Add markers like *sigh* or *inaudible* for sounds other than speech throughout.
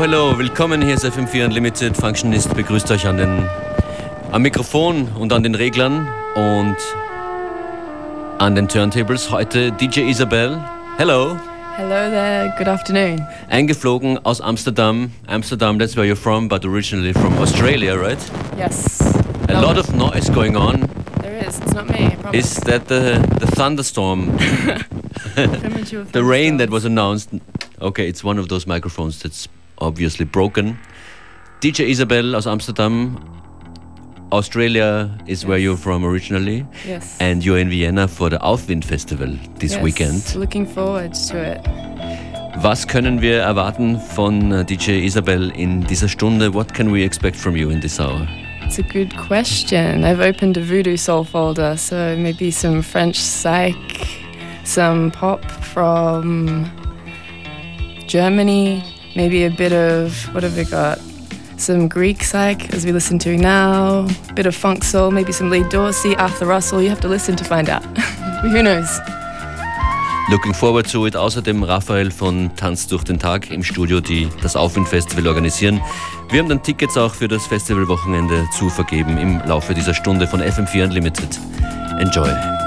Hallo, hallo, willkommen, hier ist FM4 Unlimited. Functionist begrüßt euch an den, am Mikrofon und an den Reglern und an den Turntables. Heute DJ Isabel. Hello. Hello there, good afternoon. Eingeflogen aus Amsterdam. Amsterdam, that's where you're from, but originally from Australia, right? Yes. A No, lot of noise going on. There is, it's not me. Is that the, the thunderstorm, *laughs* *laughs* the rain that was announced? Okay, it's one of those microphones that's obviously broken. DJ Isabel aus Amsterdam. Australia is where you're from originally. Yes. And you're in Vienna for the Aufwind Festival this Yes, weekend. Looking forward to it. Was können wir erwarten von äh, DJ Isabel in dieser Stunde? What can we expect from you in this hour? It's a good question. I've opened a voodoo soul folder, so maybe some French psych, some pop from Germany, maybe a bit of, what have we got? Some Greek psych, as we listen to now, a bit of funk soul, maybe some Lee Dorsey, Arthur Russell. You have to listen to find out. *laughs* Who knows? Looking forward to it. Außerdem Raphael von Tanz durch den Tag im Studio, die das Aufwind-Festival organisieren. Wir haben dann Tickets auch für das Festivalwochenende zu vergeben im Laufe dieser Stunde von FM4 Unlimited. Enjoy.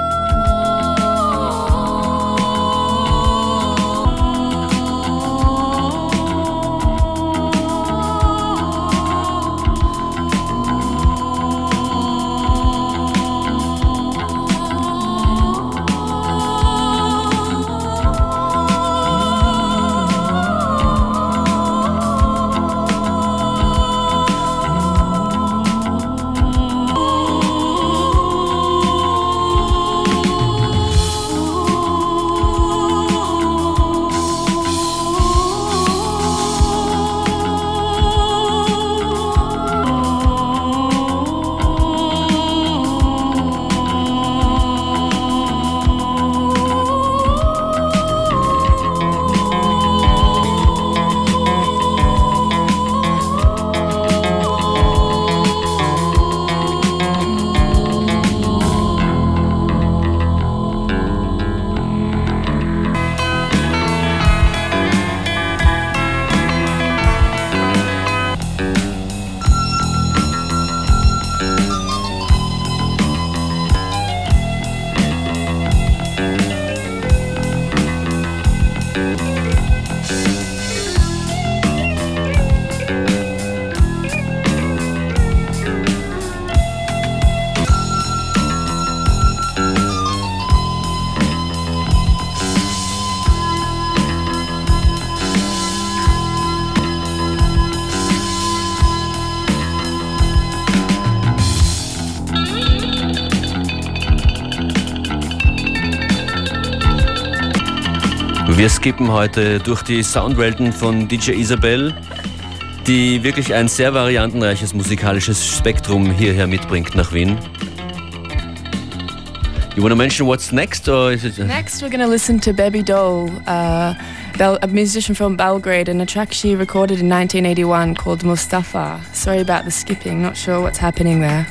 Wir skippen heute durch die Soundwelten von DJ Isabel, die wirklich ein sehr variantenreiches musikalisches Spektrum hierher mitbringt nach Wien. You want to mention what's next, or is it? Next, we're going listen to Baby Doll, uh, a musician from Belgrade, and a track she recorded in 1981 called Mustafa. Sorry about the skipping, not sure what's happening there.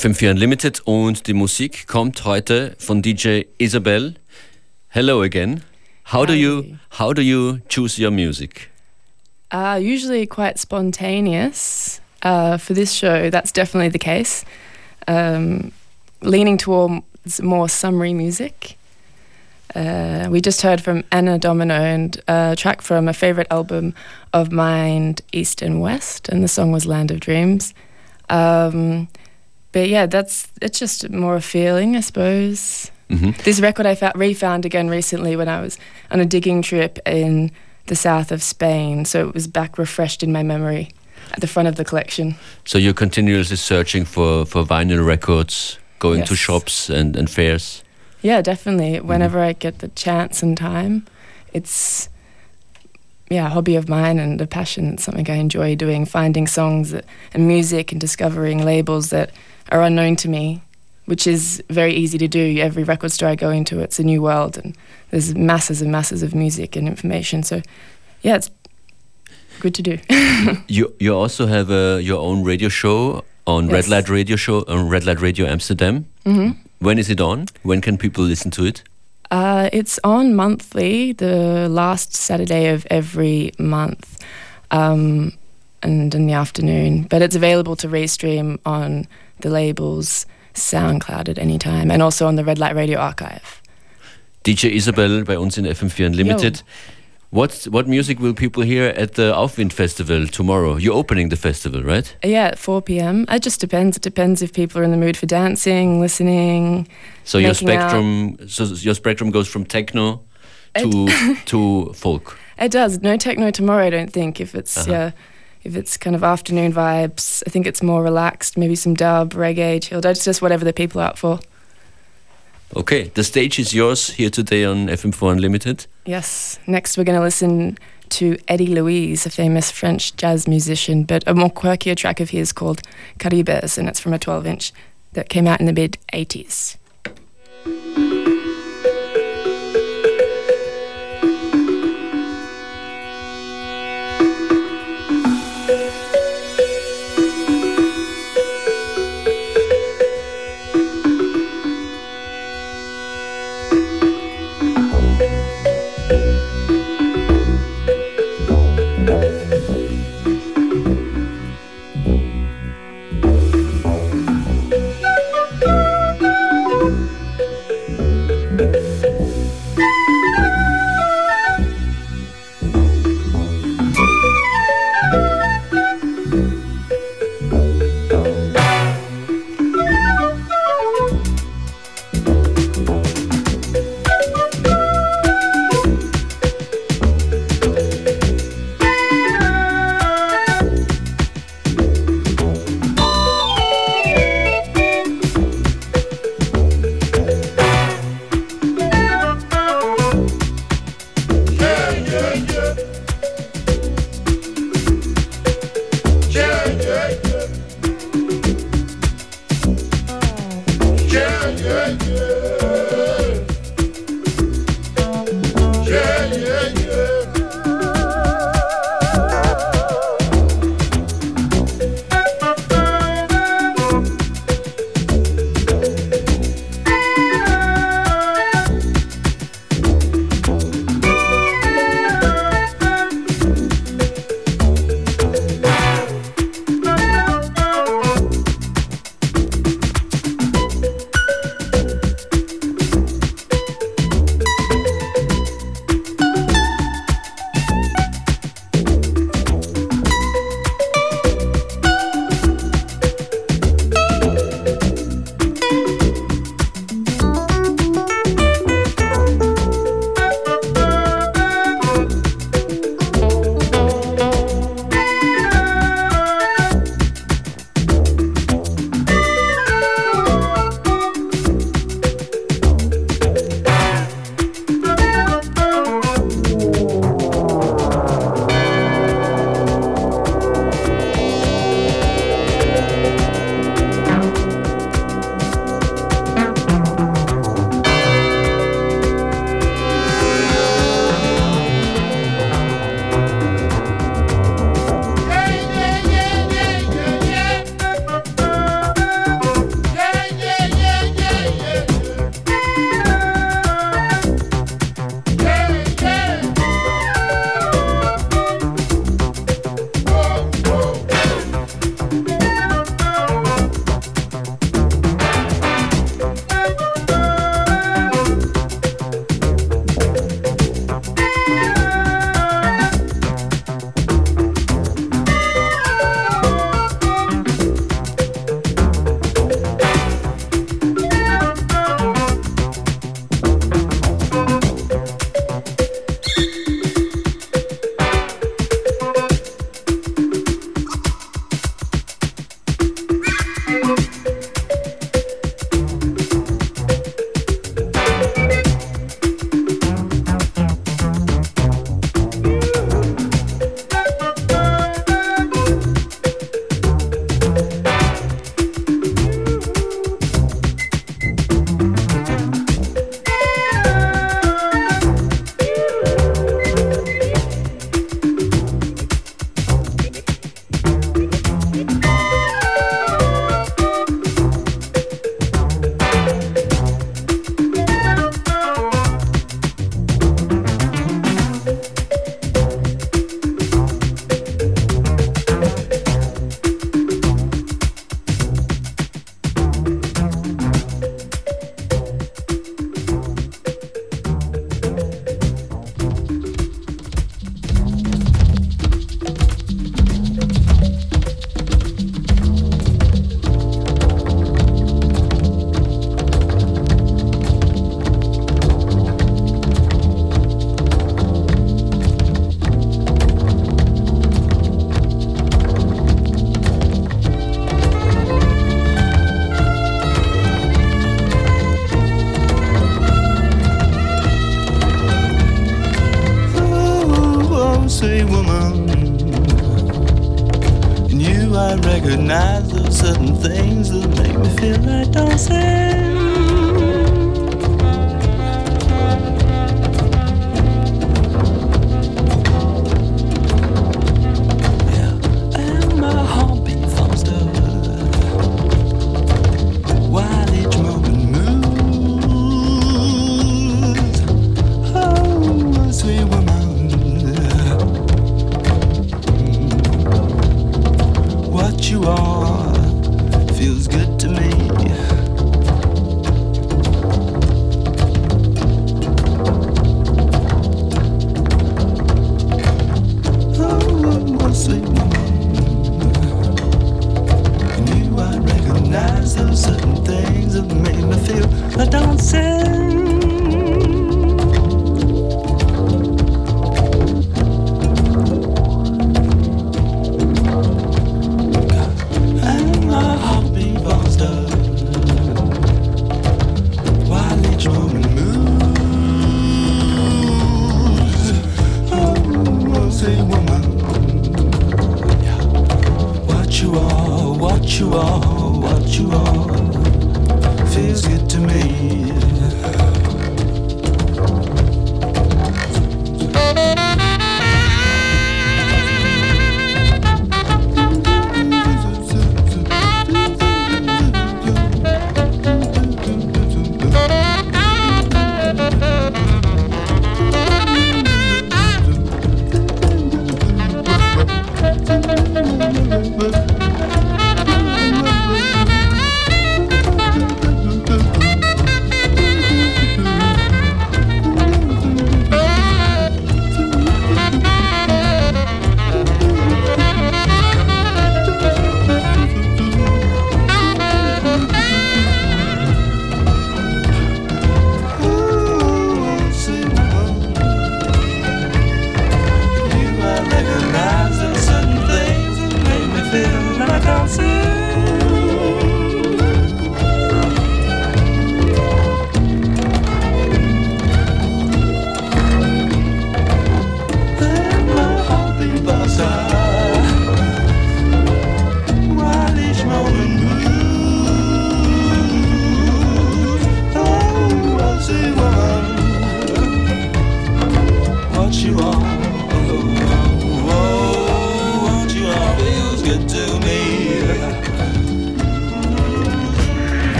FM4 Unlimited und die Musik kommt heute von DJ Isabel. Hello again. How do you how do you choose your music? Uh, usually quite spontaneous. Uh, for this show, that's definitely the case. Um, leaning towards more summery music. Uh, we just heard from Anna Domino and a track from a favorite album of mine, East and West, and the song was Land of Dreams. Um, but yeah, that's it's just more a feeling, I suppose. Mm-hmm. This record I found, refound again recently when I was on a digging trip in the south of Spain, so it was back refreshed in my memory at the front of the collection. So you're continuously searching for, for vinyl records, going yes. to shops and, and fairs? Yeah, definitely. Mm-hmm. Whenever. I get the chance and time, it's yeah, a hobby of mine and a passion. It's something I enjoy doing, finding songs that, and music and discovering labels that are unknown to me, which is very easy to do. Every record store I go into, it's a new world, and there's masses and masses of music and information. So, yeah, it's good to do. *laughs* you you also have a, your own radio show on yes. Red Light Radio Show on Red Light Radio Amsterdam. Mm-hmm. When is it on? When can people listen to it? Uh, it's on monthly, the last Saturday of every month, um, and in the afternoon. But it's available to restream on the label's SoundCloud at any time, and also on the Red Light Radio archive. DJ Isabel bei uns in FM4 Unlimited. Yo. What what music will people hear at the Aufwind Festival tomorrow? You're opening the festival, right? Yeah, at 4 p.m. It just depends. It depends if people are in the mood for dancing, listening. So your spectrum, out. so your spectrum goes from techno to *laughs* to folk. It does. No techno tomorrow. I don't think. If it's uh-huh. yeah, if it's kind of afternoon vibes, I think it's more relaxed. Maybe some dub, reggae, chilled. It's just whatever the people are out for. Okay, the stage is yours here today on FM4 Unlimited. Yes. Next, we're going to listen to Eddie Louise, a famous French jazz musician, but a more quirkier track of his called Caribes, and it's from a 12 inch that came out in the mid 80s.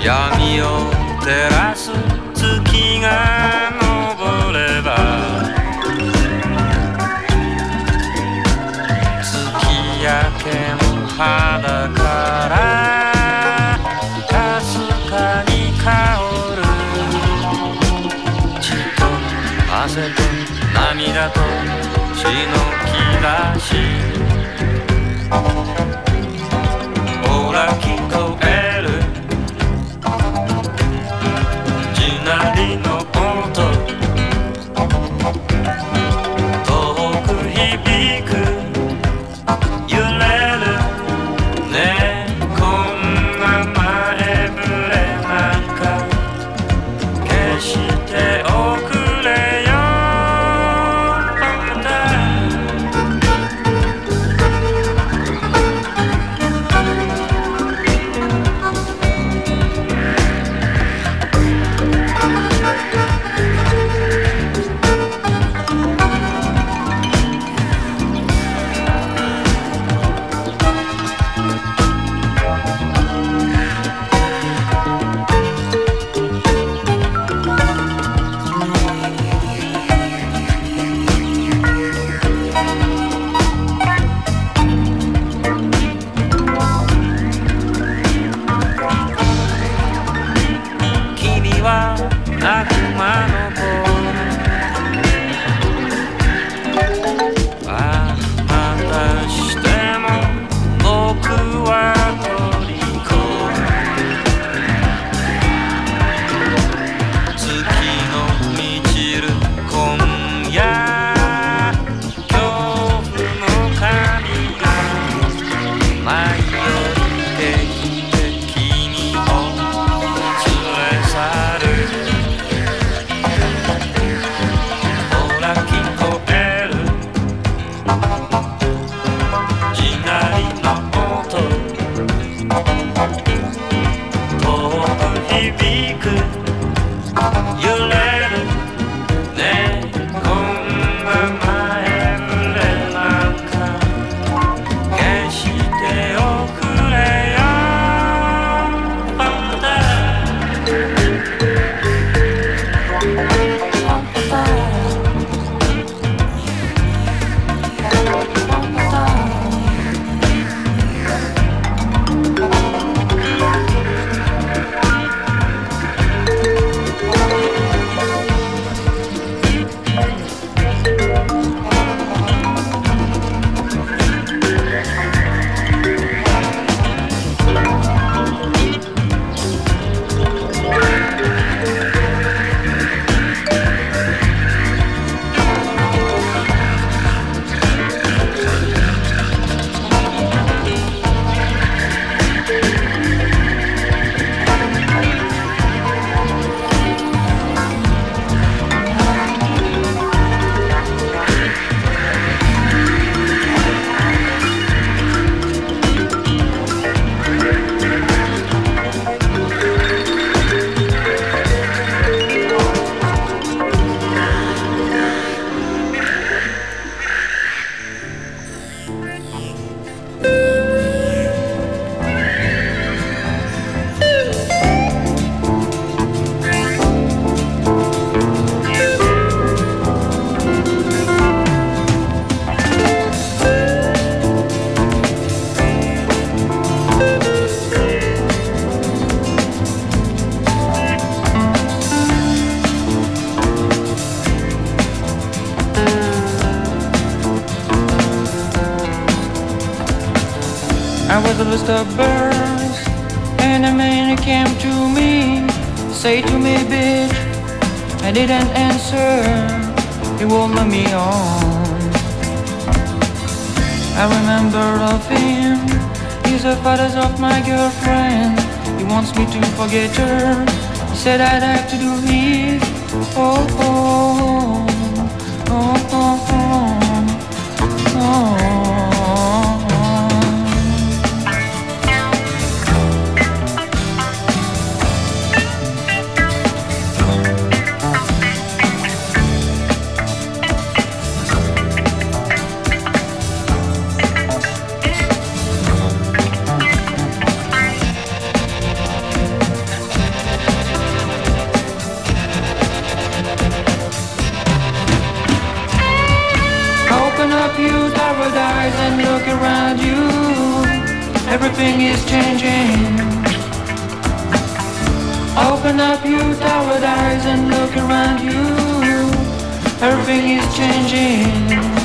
闇を照らす月が昇れば月明けの肌からかすかに香る血と汗と涙と血の気がし forget her. He said I'd have to do everything is changing. Open up your tower eyes and look around you. Everything is changing.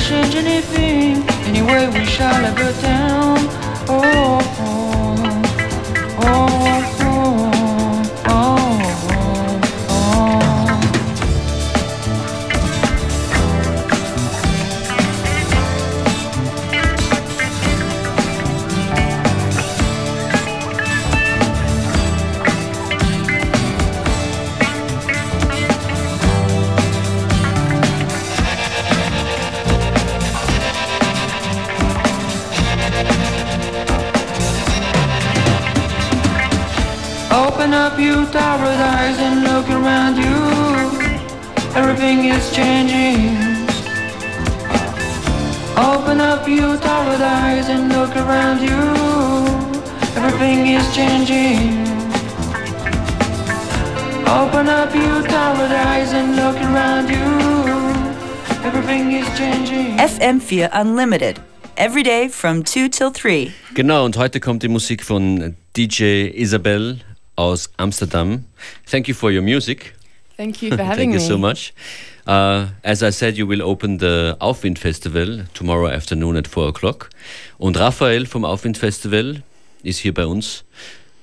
Change anything. Anyway, we shall have a town. Oh, Everything is changing. Open up your towered eyes and look around you. Everything is changing. Open up your towered eyes and look around you. Everything is changing. FM4 Unlimited. Every day from 2 till 3. Genau, und heute kommt die Musik von DJ Isabel aus Amsterdam. Thank you for your music. Thank you for *laughs* having Thank me. Thank you so much. Uh, as I said, you will open the Aufwind Festival tomorrow afternoon at 4 o'clock. Und Raphael vom Aufwind Festival ist hier bei uns.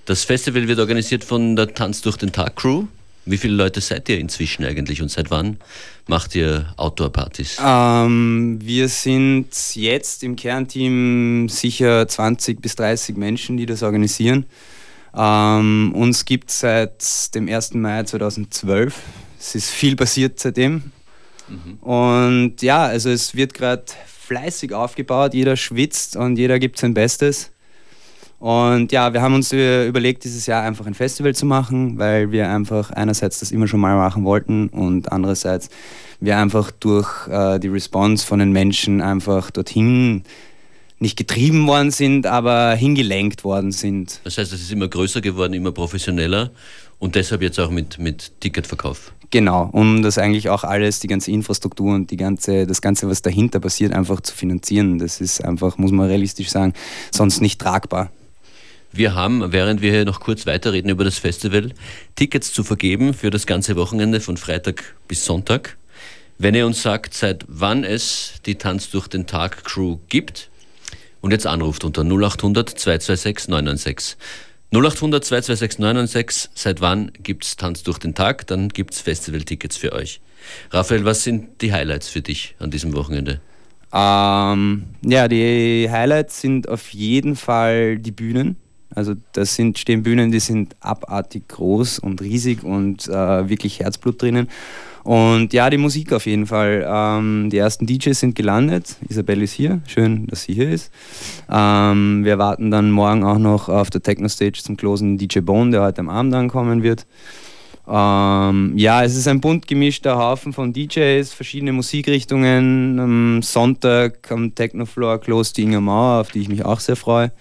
Das Festival wird organisiert von der Tanz durch den Tag Crew. Wie viele Leute seid ihr inzwischen eigentlich und seit wann macht ihr Outdoor-Partys? Ähm, wir sind jetzt im Kernteam sicher 20 bis 30 Menschen, die das organisieren. Ähm, uns gibt es seit dem 1. Mai 2012. Es ist viel passiert seitdem. Mhm. Und ja, also es wird gerade fleißig aufgebaut, jeder schwitzt und jeder gibt sein Bestes. Und ja, wir haben uns überlegt, dieses Jahr einfach ein Festival zu machen, weil wir einfach einerseits das immer schon mal machen wollten und andererseits wir einfach durch äh, die Response von den Menschen einfach dorthin nicht getrieben worden sind, aber hingelenkt worden sind. Das heißt, es ist immer größer geworden, immer professioneller und deshalb jetzt auch mit, mit Ticketverkauf. Genau, um das eigentlich auch alles, die ganze Infrastruktur und die ganze, das Ganze, was dahinter passiert, einfach zu finanzieren. Das ist einfach, muss man realistisch sagen, sonst nicht tragbar. Wir haben, während wir hier noch kurz weiterreden über das Festival, Tickets zu vergeben für das ganze Wochenende von Freitag bis Sonntag. Wenn ihr uns sagt, seit wann es die Tanz durch den Tag Crew gibt, und jetzt anruft unter 0800 226 996. 0800 226 996. Seit wann gibt es Tanz durch den Tag? Dann gibt es Festivaltickets für euch. Raphael, was sind die Highlights für dich an diesem Wochenende? Ähm, ja, die Highlights sind auf jeden Fall die Bühnen. Also das sind, stehen Bühnen, die sind abartig groß und riesig und äh, wirklich Herzblut drinnen. Und ja, die Musik auf jeden Fall. Ähm, die ersten DJs sind gelandet. Isabelle ist hier. Schön, dass sie hier ist. Ähm, wir warten dann morgen auch noch auf der Techno-Stage zum closen DJ Bone, der heute am Abend ankommen wird. Ähm, ja, es ist ein bunt gemischter Haufen von DJs, verschiedene Musikrichtungen. Am Sonntag am Technofloor close die Inga Mauer, auf die ich mich auch sehr freue.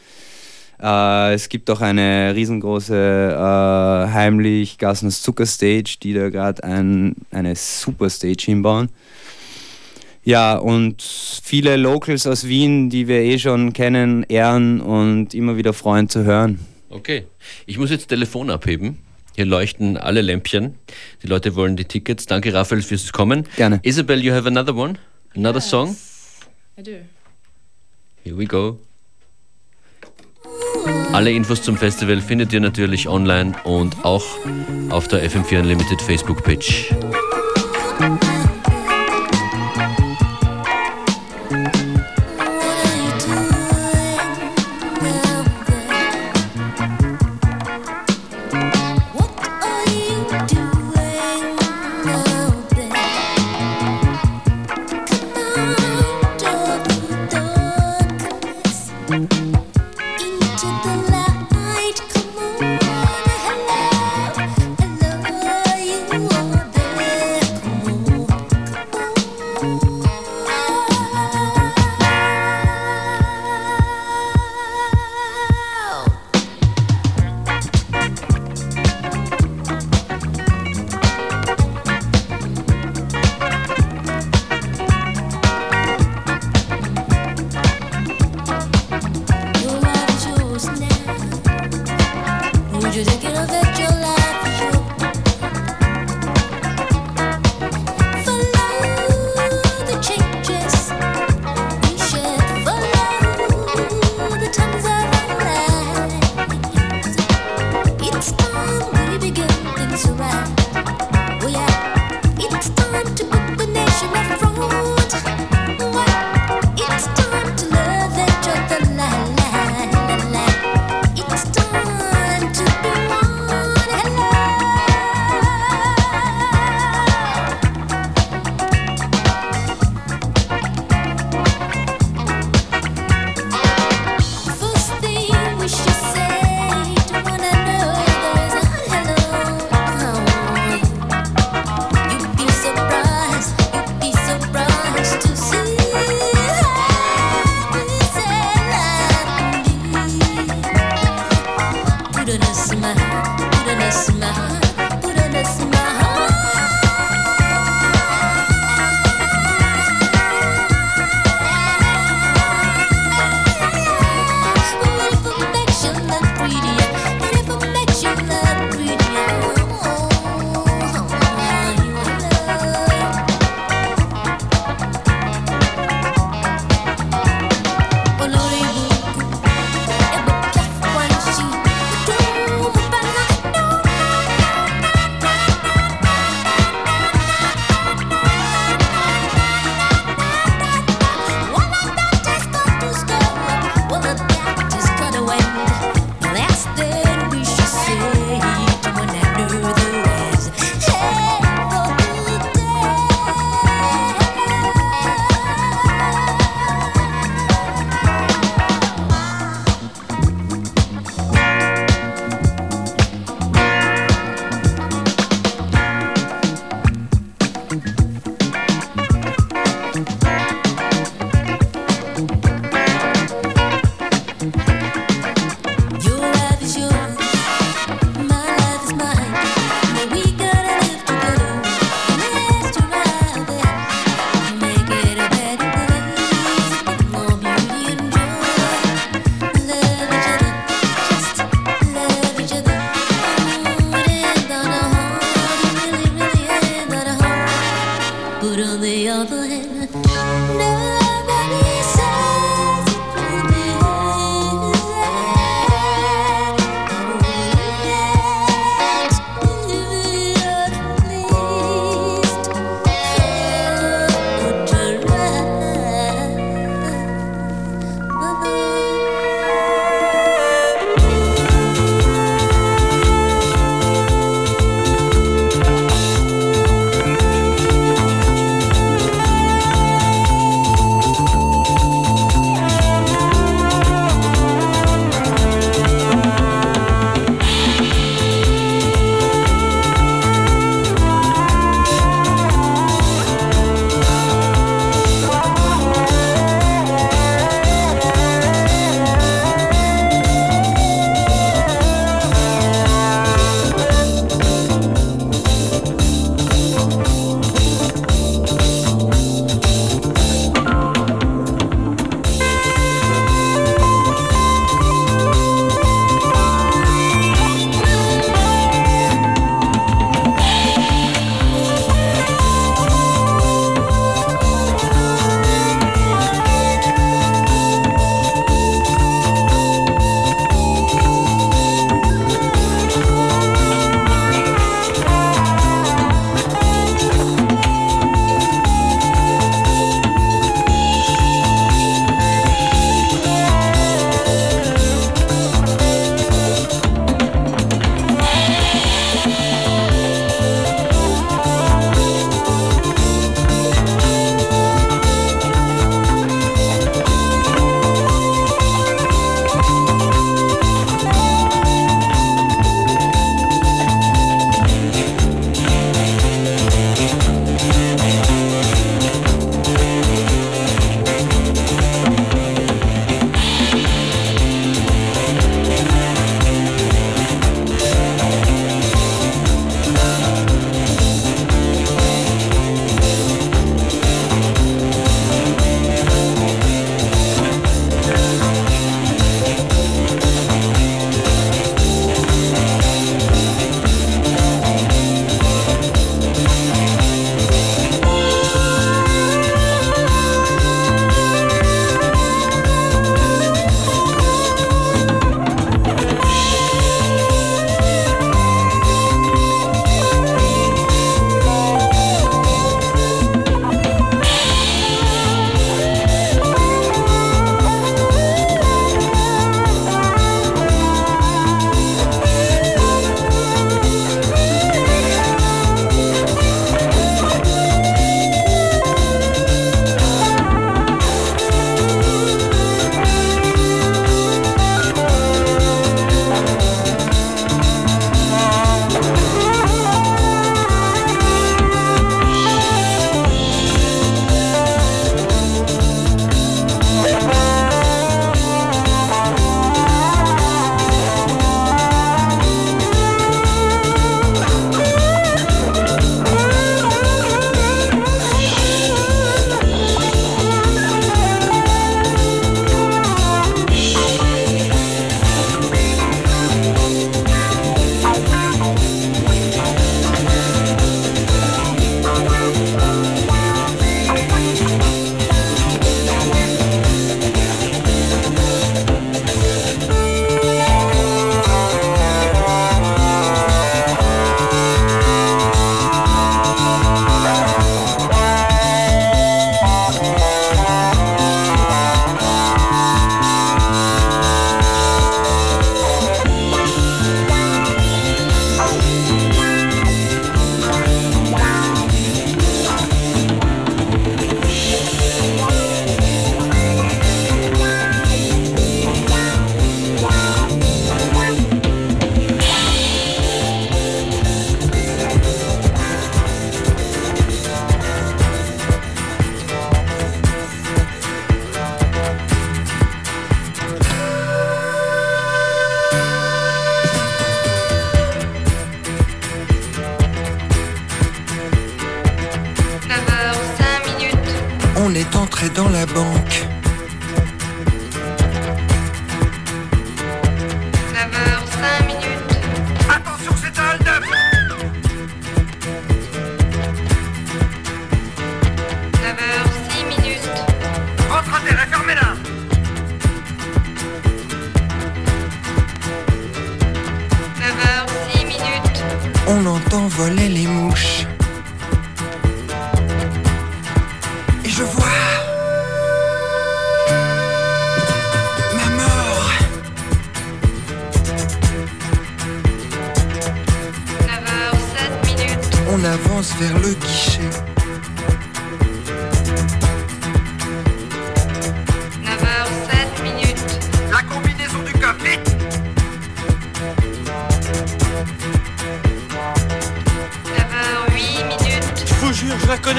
Äh, es gibt auch eine riesengroße äh, heimlich Gassens Zuckerstage, die da gerade ein, eine super Stage hinbauen. Ja, und viele Locals aus Wien, die wir eh schon kennen, ehren und immer wieder freuen zu hören. Okay, ich muss jetzt Telefon abheben. Hier leuchten alle Lämpchen. Die Leute wollen die Tickets. Danke, Raphael, fürs Kommen. Gerne. Isabel, you have another one? Another Yes, song? I do. Here we go. Alle Infos zum Festival findet ihr natürlich online und auch auf der FM4 Unlimited Facebook-Page.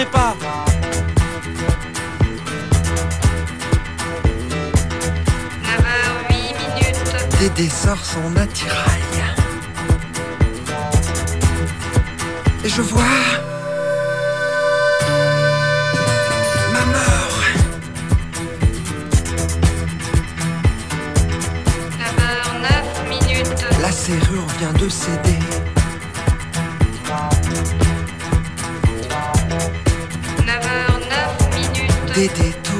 Connais pas. 9h08 minutes. Dédé sort son attirail. Et je vois ma mort. 9h09 minutes. La serrure vient de céder. did it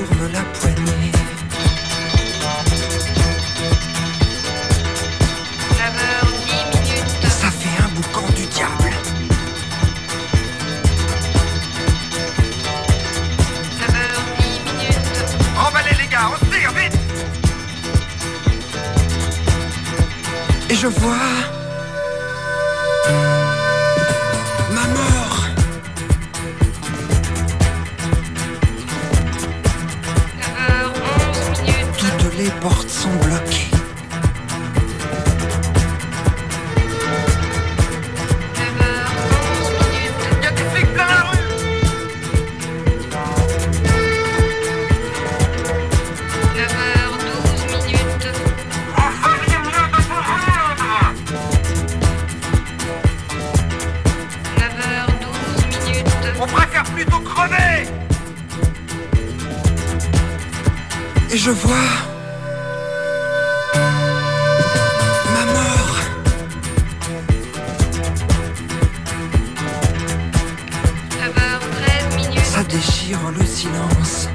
Ma mort. ça minutes. Ça déchire le silence.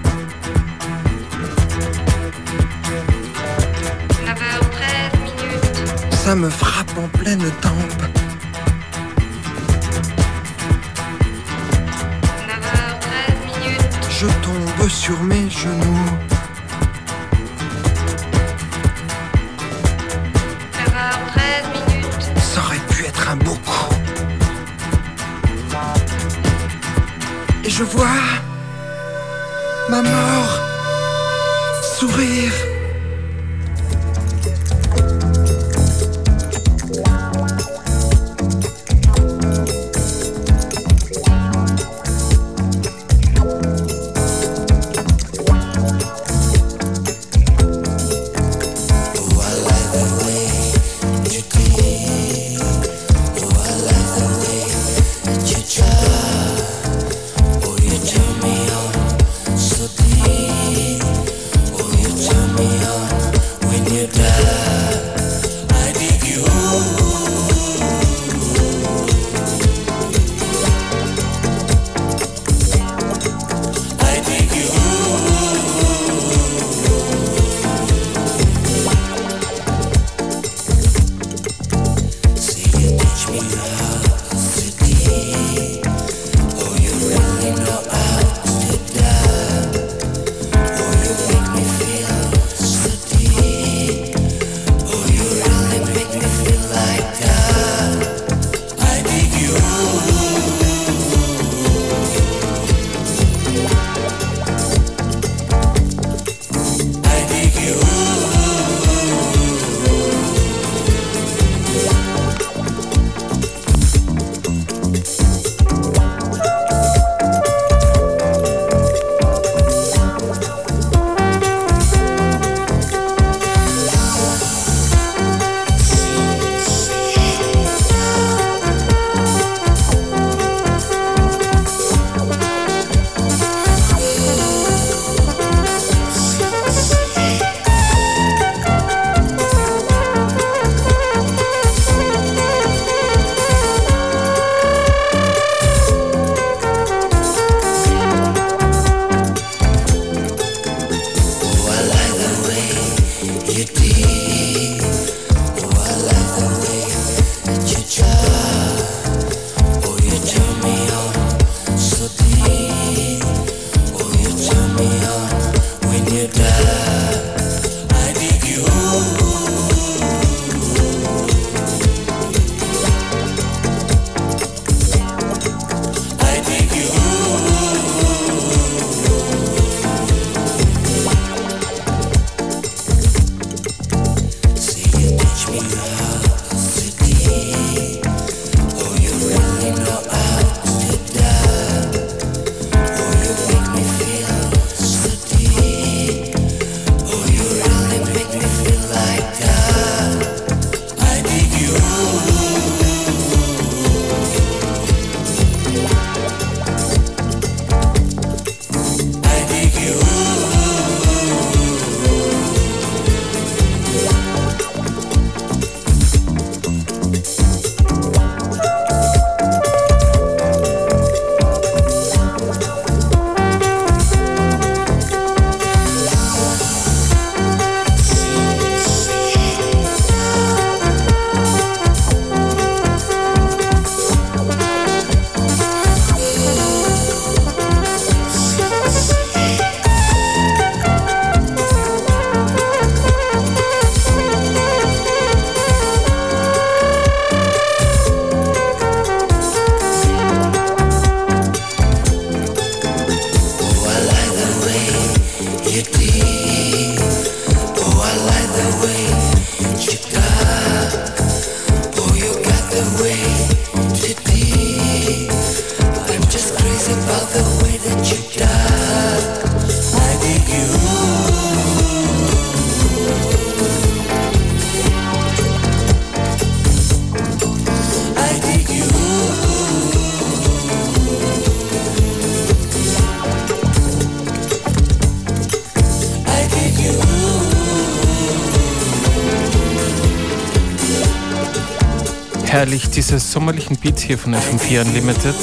Minutes. Ça me frappe en pleine tempe. je tombe sur mes genoux. Et je vois ma mort sourire. Diese sommerlichen Beats hier von FM4 Unlimited.